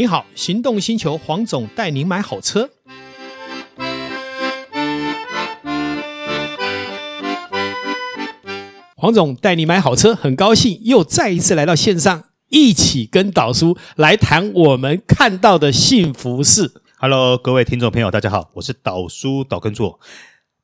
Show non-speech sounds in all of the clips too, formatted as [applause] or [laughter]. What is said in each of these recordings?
你好，行动星球黄总带您买好车。黄总带你买好车，很高兴又再一次来到线上，一起跟导叔来谈我们看到的幸福事。Hello，各位听众朋友，大家好，我是导叔导根座。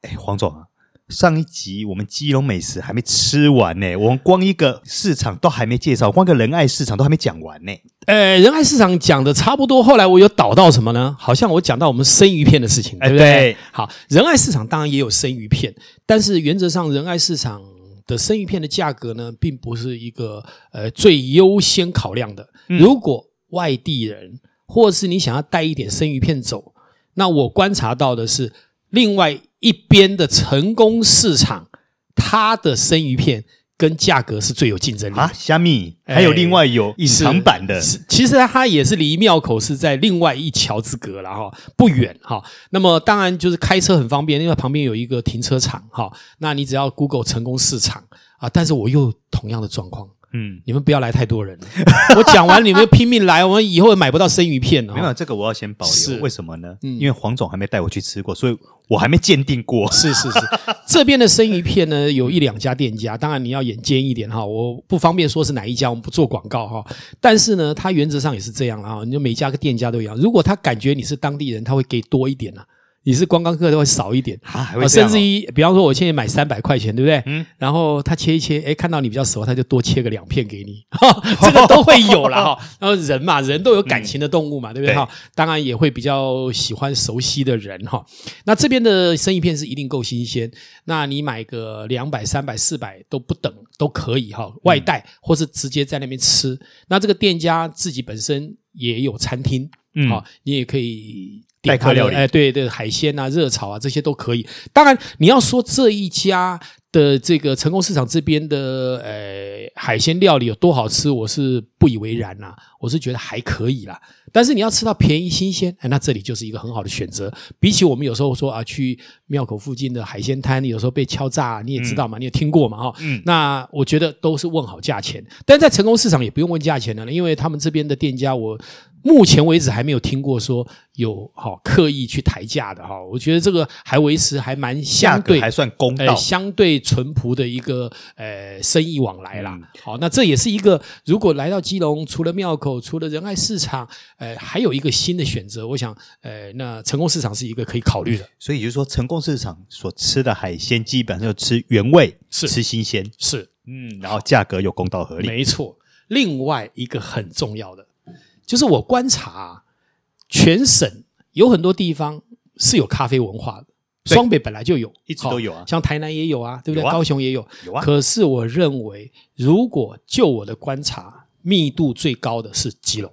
哎，黄总啊。上一集我们基隆美食还没吃完呢，我们光一个市场都还没介绍，光个仁爱市场都还没讲完呢。呃，仁爱市场讲的差不多，后来我有导到什么呢？好像我讲到我们生鱼片的事情，对不对？对。好，仁爱市场当然也有生鱼片，但是原则上仁爱市场的生鱼片的价格呢，并不是一个呃最优先考量的。嗯。如果外地人或是你想要带一点生鱼片走，那我观察到的是另外。一边的成功市场，它的生鱼片跟价格是最有竞争力啊。虾米还有另外有隐藏版的，其实它也是离庙口是在另外一桥之隔了哈，不远哈。那么当然就是开车很方便，因为旁边有一个停车场哈。那你只要 Google 成功市场啊，但是我又同样的状况。嗯，你们不要来太多人。[laughs] 我讲完，你们拼命来，我们以后买不到生鱼片了。没有这个，我要先保留。是为什么呢？嗯，因为黄总还没带我去吃过，所以我还没鉴定过。是 [laughs] 是是，[laughs] 这边的生鱼片呢，有一两家店家，当然你要眼尖一点哈，我不方便说是哪一家，我们不做广告哈。但是呢，它原则上也是这样啊，你就每家个店家都一样。如果他感觉你是当地人，他会给多一点呢。你是观光客都会少一点啊，甚至于，比方说，我现在买三百块钱，对不对？嗯。然后他切一切，诶，看到你比较熟，他就多切个两片给你，哈，[laughs] [laughs] 这个都会有了哈。[laughs] 然后人嘛，人都有感情的动物嘛，对不对？哈，当然也会比较喜欢熟悉的人哈。那这边的生鱼片是一定够新鲜，那你买个两百、三百、四百都不等都可以哈，外带或是直接在那边吃。那这个店家自己本身也有餐厅，嗯，好，你也可以。代客料理，哎，对对，海鲜啊、热炒啊，这些都可以。当然，你要说这一家的这个成功市场这边的呃海鲜料理有多好吃，我是不以为然呐、啊，我是觉得还可以啦。但是你要吃到便宜新鲜，哎，那这里就是一个很好的选择。比起我们有时候说啊，去庙口附近的海鲜摊，有时候被敲诈，你也知道嘛，嗯、你也听过嘛，哈、嗯。那我觉得都是问好价钱，但在成功市场也不用问价钱了，因为他们这边的店家我。目前为止还没有听过说有好刻意去抬价的哈，我觉得这个还维持还蛮相对还算公道，相对淳朴的一个呃生意往来啦。好，那这也是一个如果来到基隆，除了庙口，除了仁爱市场，呃，还有一个新的选择。我想，呃，那成功市场是一个可以考虑的。所以就是说，成功市场所吃的海鲜基本上就吃原味，是吃新鲜，是嗯，然后价格又公道合理。没错。另外一个很重要的。就是我观察，全省有很多地方是有咖啡文化的。双北本来就有，一直都有啊，像台南也有啊，对不对？啊、高雄也有，有啊。可是我认为，如果就我的观察，密度最高的是基隆。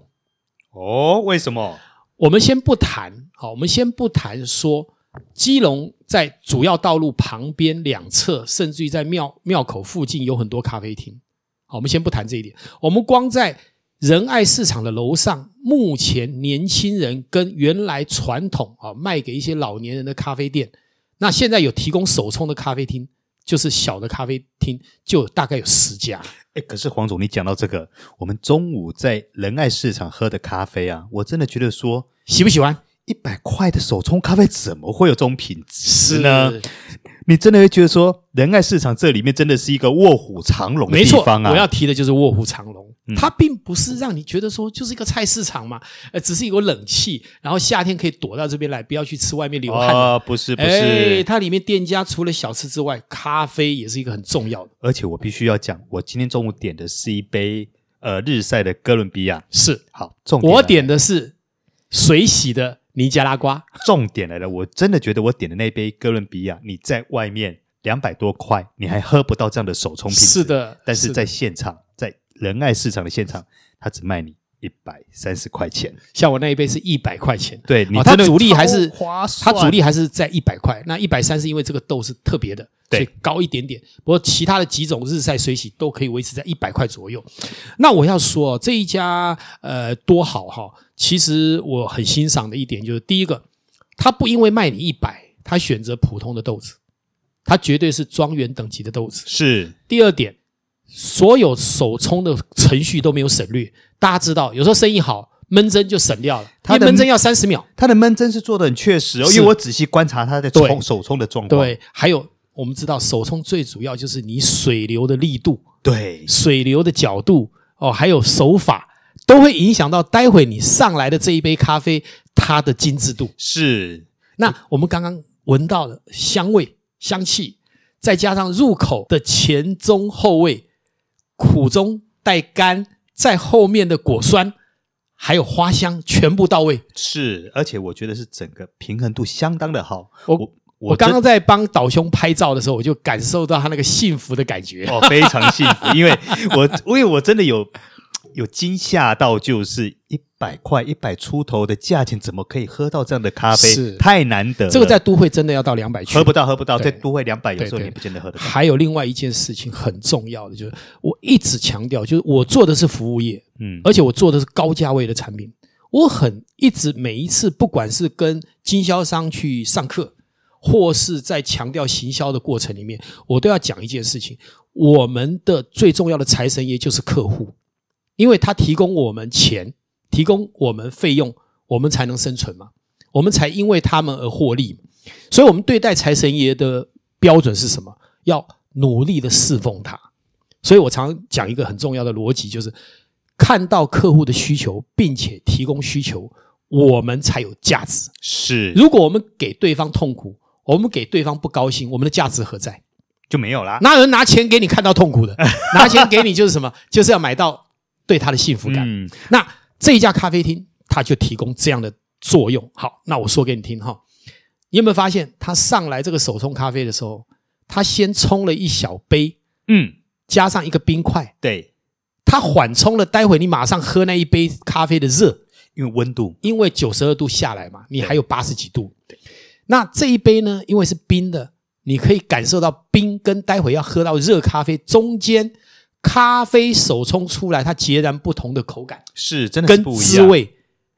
哦，为什么？我们先不谈，好，我们先不谈说基隆在主要道路旁边两侧，甚至于在庙庙口附近有很多咖啡厅。好，我们先不谈这一点，我们光在。仁爱市场的楼上，目前年轻人跟原来传统啊卖给一些老年人的咖啡店，那现在有提供手冲的咖啡厅，就是小的咖啡厅，就大概有十家。哎，可是黄总，你讲到这个，我们中午在仁爱市场喝的咖啡啊，我真的觉得说，喜不喜欢？一百块的手冲咖啡怎么会有这种品质呢？是你真的会觉得说，仁爱市场这里面真的是一个卧虎藏龙的地方啊！我要提的就是卧虎藏龙，嗯、它并不是让你觉得说就是一个菜市场嘛，呃，只是有冷气，然后夏天可以躲到这边来，不要去吃外面流汗。啊、哦，不是不是，哎，它里面店家除了小吃之外，咖啡也是一个很重要的。而且我必须要讲，我今天中午点的是一杯呃日晒的哥伦比亚，是好重点。我点的是水洗的。尼加拉瓜，重点来了！我真的觉得我点的那杯哥伦比亚，你在外面两百多块，你还喝不到这样的手冲品质。是的，但是在现场，在仁爱市场的现场，他只卖你一百三十块钱。像我那一杯是一百块钱，对，你它主力还是它主力还是在一百块。那一百三是因为这个豆是特别的，高一点点。不过其他的几种日晒水洗都可以维持在一百块左右。那我要说这一家呃多好哈。其实我很欣赏的一点就是，第一个，他不因为卖你一百，他选择普通的豆子，他绝对是庄园等级的豆子。是。第二点，所有手冲的程序都没有省略。大家知道，有时候生意好，闷蒸就省掉了，它的闷蒸要三十秒。它的闷蒸是做的很确实哦，因为我仔细观察它的冲手冲的状况。对，还有我们知道手冲最主要就是你水流的力度、对，水流的角度哦，还有手法，都会影响到待会你上来的这一杯咖啡它的精致度。是。那我们刚刚闻到的香味、香气，再加上入口的前中后味，苦中带甘，在后面的果酸，还有花香，全部到位。是，而且我觉得是整个平衡度相当的好。我我我刚刚在帮岛兄拍照的时候，我就感受到他那个幸福的感觉。哦，非常幸福，因为我因为我真的有有惊吓到，就是一百块一百出头的价钱，怎么可以喝到这样的咖啡？是太难得了。这个在都会真的要到两百去，喝不到，喝不到，在都会两百，有时候你不见得喝得到。还有另外一件事情很重要的，就是我一直强调，就是我做的是服务业，嗯，而且我做的是高价位的产品。我很一直每一次，不管是跟经销商去上课，或是在强调行销的过程里面，我都要讲一件事情：我们的最重要的财神爷就是客户，因为他提供我们钱，提供我们费用，我们才能生存嘛，我们才因为他们而获利。所以，我们对待财神爷的标准是什么？要努力的侍奉他。所以我常讲一个很重要的逻辑，就是。看到客户的需求，并且提供需求，我们才有价值。是，如果我们给对方痛苦，我们给对方不高兴，我们的价值何在？就没有啦。哪有人拿钱给你看到痛苦的？[laughs] 拿钱给你就是什么？就是要买到对他的幸福感。嗯，那这一家咖啡厅，它就提供这样的作用。好，那我说给你听哈，你有没有发现，他上来这个手冲咖啡的时候，他先冲了一小杯，嗯，加上一个冰块，对。他缓冲了，待会你马上喝那一杯咖啡的热，因为温度，因为九十二度下来嘛，你还有八十几度。那这一杯呢，因为是冰的，你可以感受到冰跟待会要喝到热咖啡中间，咖啡手冲出来它截然不同的口感，是真的跟滋味，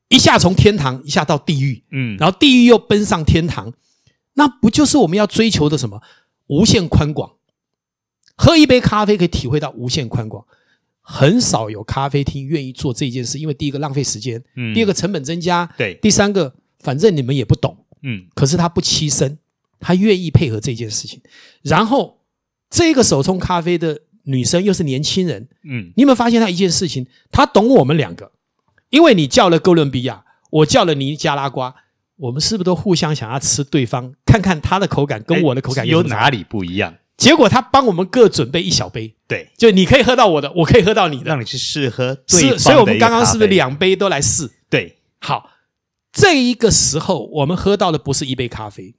一下从天堂一下到地狱，嗯，然后地狱又奔上天堂，那不就是我们要追求的什么？无限宽广，喝一杯咖啡可以体会到无限宽广。很少有咖啡厅愿意做这件事，因为第一个浪费时间，嗯，第二个成本增加，对，第三个反正你们也不懂，嗯，可是他不牺牲，他愿意配合这件事情。然后这个手冲咖啡的女生又是年轻人，嗯，你有没有发现她一件事情？她懂我们两个，因为你叫了哥伦比亚，我叫了尼加拉瓜，我们是不是都互相想要吃对方，看看他的口感跟我的口感有哪里不一样？结果他帮我们各准备一小杯，对，就你可以喝到我的，我可以喝到你的，让你去试喝对方的。是，所以我们刚刚是不是两杯都来试？对，好，这一个时候我们喝到的不是一杯咖啡，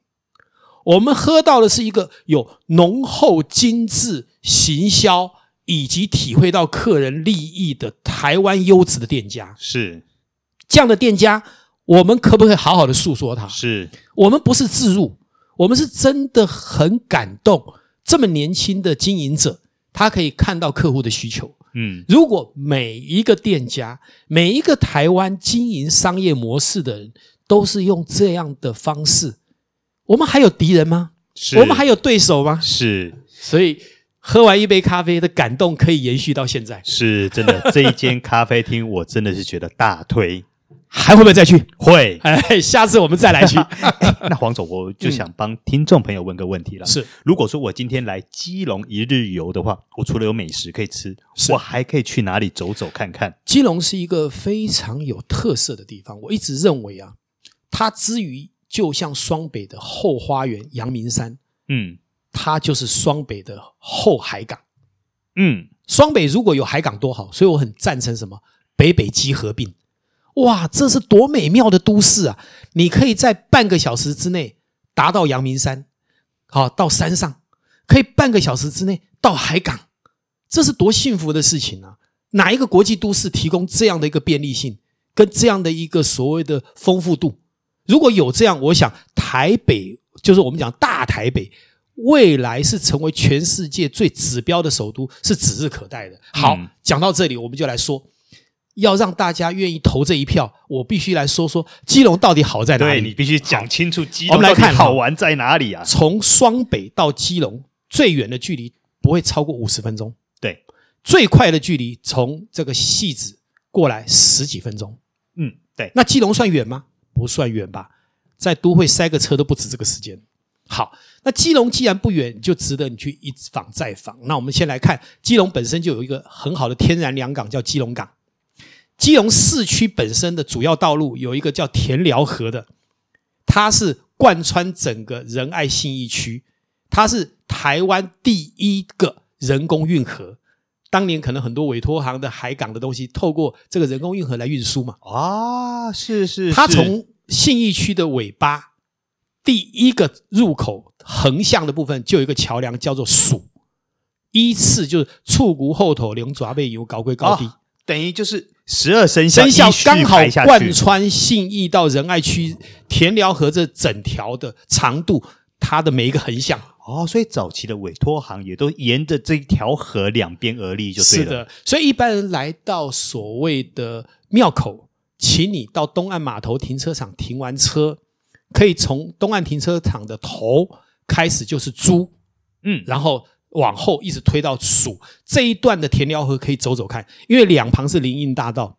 我们喝到的是一个有浓厚精致行销以及体会到客人利益的台湾优质的店家。是这样的店家，我们可不可以好好的诉说他？是我们不是自入，我们是真的很感动。这么年轻的经营者，他可以看到客户的需求。嗯，如果每一个店家、每一个台湾经营商业模式的人都是用这样的方式，我们还有敌人吗？是，我们还有对手吗？是，所以喝完一杯咖啡的感动可以延续到现在。是真的，这一间咖啡厅我真的是觉得大推。还会不会再去？会，哎，下次我们再来去。[laughs] 哎、那黄总，我就想帮听众朋友问个问题了。是，如果说我今天来基隆一日游的话，我除了有美食可以吃，我还可以去哪里走走看看？基隆是一个非常有特色的地方。我一直认为啊，它之于就像双北的后花园阳明山，嗯，它就是双北的后海港，嗯，双北如果有海港多好。所以我很赞成什么北北基合并。哇，这是多美妙的都市啊！你可以在半个小时之内达到阳明山，好，到山上，可以半个小时之内到海港，这是多幸福的事情啊！哪一个国际都市提供这样的一个便利性，跟这样的一个所谓的丰富度？如果有这样，我想台北就是我们讲大台北，未来是成为全世界最指标的首都，是指日可待的。好，嗯、讲到这里，我们就来说。要让大家愿意投这一票，我必须来说说基隆到底好在哪里。对，你必须讲清楚基隆到底好玩在哪里啊？从双北到基隆最远的距离不会超过五十分钟，对，最快的距离从这个戏子过来十几分钟，嗯，对。那基隆算远吗？不算远吧，在都会塞个车都不止这个时间。好，那基隆既然不远，就值得你去一访再访。那我们先来看，基隆本身就有一个很好的天然良港，叫基隆港。基隆市区本身的主要道路有一个叫田寮河的，它是贯穿整个仁爱信义区，它是台湾第一个人工运河。当年可能很多委托行的海港的东西，透过这个人工运河来运输嘛。啊，是是，是，它从信义区的尾巴。第一个入口横向的部分就有一个桥梁，叫做蜀，依次就是触谷后头龙爪背油高归高低，哦，等于就是十二生肖生肖刚好贯穿信义到仁爱区田寮河这整条的长度，它的每一个横向哦，所以早期的委托行也都沿着这一条河两边而立，就对了。是的，所以一般人来到所谓的庙口，请你到东岸码头停车场停完车。可以从东岸停车场的头开始就是猪，嗯，然后往后一直推到蜀这一段的田寮河可以走走看，因为两旁是林荫大道，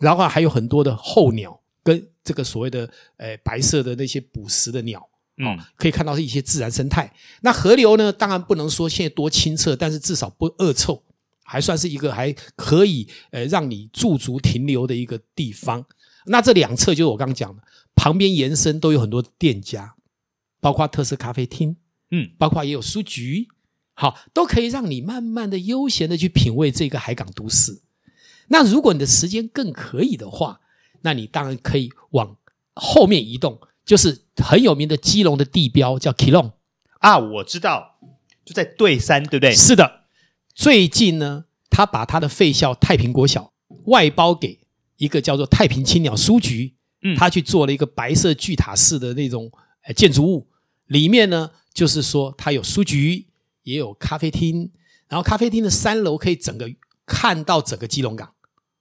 然后还有很多的候鸟跟这个所谓的呃白色的那些捕食的鸟，嗯，可以看到是一些自然生态。那河流呢，当然不能说现在多清澈，但是至少不恶臭，还算是一个还可以呃让你驻足停留的一个地方。那这两侧就是我刚刚讲的。旁边延伸都有很多店家，包括特色咖啡厅，嗯，包括也有书局，好，都可以让你慢慢的悠闲的去品味这个海港都市。那如果你的时间更可以的话，那你当然可以往后面移动，就是很有名的基隆的地标叫 Kilong 啊，我知道，就在对山，对不对？是的，最近呢，他把他的废校太平国小外包给一个叫做太平青鸟书局。嗯，他去做了一个白色巨塔式的那种建筑物，里面呢，就是说他有书局，也有咖啡厅，然后咖啡厅的三楼可以整个看到整个基隆港，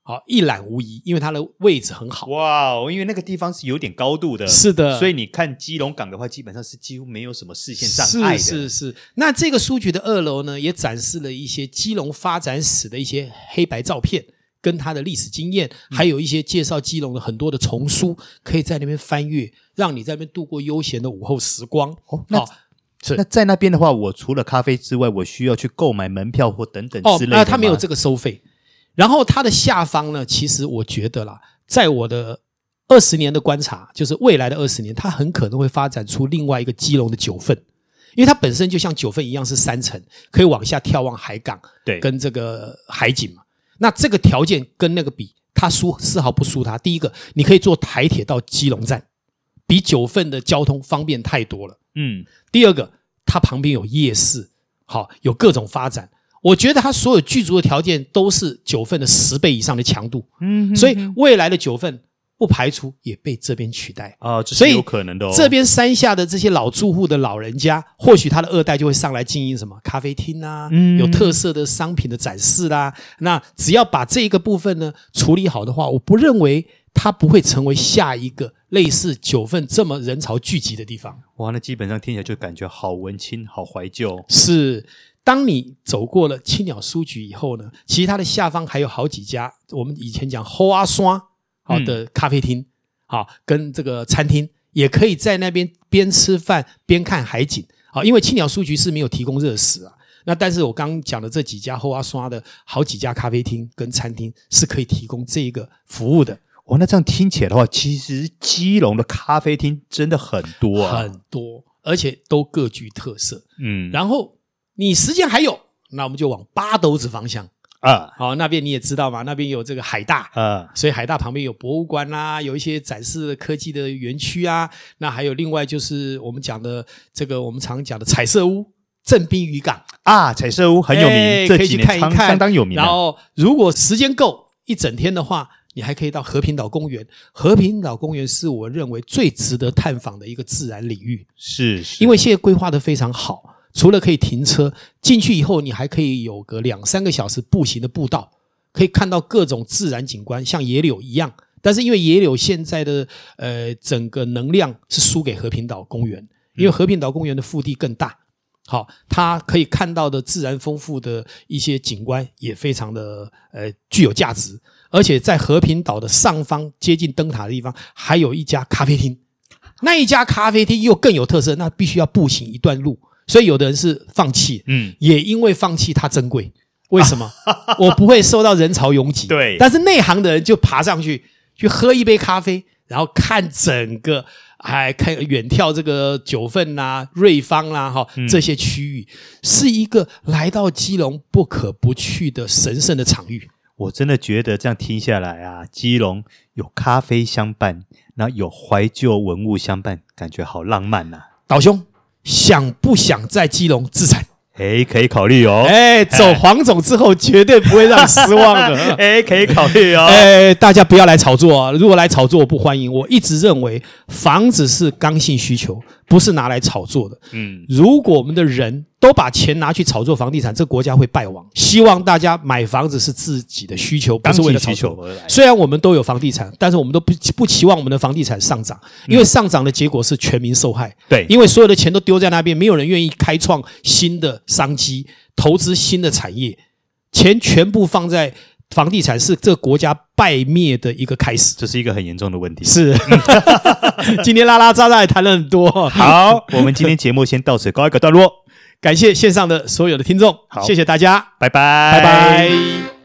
好一览无遗，因为它的位置很好。哇，因为那个地方是有点高度的，是的，所以你看基隆港的话，基本上是几乎没有什么视线障碍的。是是是，那这个书局的二楼呢，也展示了一些基隆发展史的一些黑白照片。跟它的历史经验，还有一些介绍基隆的很多的丛书，可以在那边翻阅，让你在那边度过悠闲的午后时光。哦，那是那在那边的话，我除了咖啡之外，我需要去购买门票或等等之类的。哦，他没有这个收费。然后它的下方呢，其实我觉得啦，在我的二十年的观察，就是未来的二十年，它很可能会发展出另外一个基隆的九份，因为它本身就像九份一样是三层，可以往下眺望海港，对，跟这个海景嘛。那这个条件跟那个比，它输丝毫不输它。第一个，你可以坐台铁到基隆站，比九份的交通方便太多了。嗯。第二个，它旁边有夜市，好，有各种发展。我觉得它所有具足的条件都是九份的十倍以上的强度。嗯。所以未来的九份。不排除也被这边取代啊，这是有可能的哦。这边山下的这些老住户的老人家，或许他的二代就会上来经营什么咖啡厅啊，嗯，有特色的商品的展示啦。那只要把这一个部分呢处理好的话，我不认为它不会成为下一个类似九份这么人潮聚集的地方。哇，那基本上听起来就感觉好文青，好怀旧。是，当你走过了青鸟书局以后呢，其实它的下方还有好几家，我们以前讲 hoa 山。好的咖啡厅，好跟这个餐厅也可以在那边边吃饭边看海景。好，因为青鸟书局是没有提供热食啊。那但是我刚刚讲的这几家后阿刷的好几家咖啡厅跟餐厅是可以提供这一个服务的。哦，那这样听起来的话，其实基隆的咖啡厅真的很多啊，很多，而且都各具特色。嗯，然后你时间还有，那我们就往八斗子方向。啊，好，那边你也知道嘛，那边有这个海大，啊，所以海大旁边有博物馆啦、啊，有一些展示科技的园区啊，那还有另外就是我们讲的这个我们常讲的彩色屋，正滨渔港啊，彩色屋很有名，欸、可以去看一看，相当有名。然后如果时间够一整天的话，你还可以到和平岛公园，和平岛公园是我认为最值得探访的一个自然领域，是，是，因为现在规划的非常好。除了可以停车进去以后，你还可以有个两三个小时步行的步道，可以看到各种自然景观，像野柳一样。但是因为野柳现在的呃整个能量是输给和平岛公园，因为和平岛公园的腹地更大，好，它可以看到的自然丰富的一些景观也非常的呃具有价值。而且在和平岛的上方，接近灯塔的地方，还有一家咖啡厅。那一家咖啡厅又更有特色，那必须要步行一段路。所以有的人是放弃，嗯，也因为放弃它珍贵。为什么？[laughs] 我不会受到人潮拥挤。对，但是内行的人就爬上去去喝一杯咖啡，然后看整个。还看远眺这个九份啦、啊、瑞芳啦、啊，哈，这些区域是一个来到基隆不可不去的神圣的场域。我真的觉得这样听下来啊，基隆有咖啡相伴，然后有怀旧文物相伴，感觉好浪漫呐、啊。岛兄，想不想在基隆自产？哎，可以考虑哦。哎，走黄总之后绝对不会让你失望的。[laughs] 哎，可以考虑哦。哎，大家不要来炒作啊！如果来炒作，我不欢迎。我一直认为房子是刚性需求，不是拿来炒作的。嗯，如果我们的人都把钱拿去炒作房地产，这个国家会败亡。希望大家买房子是自己的需求，不是为了炒作。虽然我们都有房地产，但是我们都不不期望我们的房地产上涨，因为上涨的结果是全民受害。对，因为所有的钱都丢在那边，没有人愿意开创新的商机，投资新的产业，钱全部放在房地产，是这个国家败灭的一个开始。这是一个很严重的问题。是，[laughs] 今天拉拉杂杂也谈了很多。好，我们今天节目先到此告一个段落。[laughs] 感谢线上的所有的听众，好，谢谢大家，拜拜，拜拜。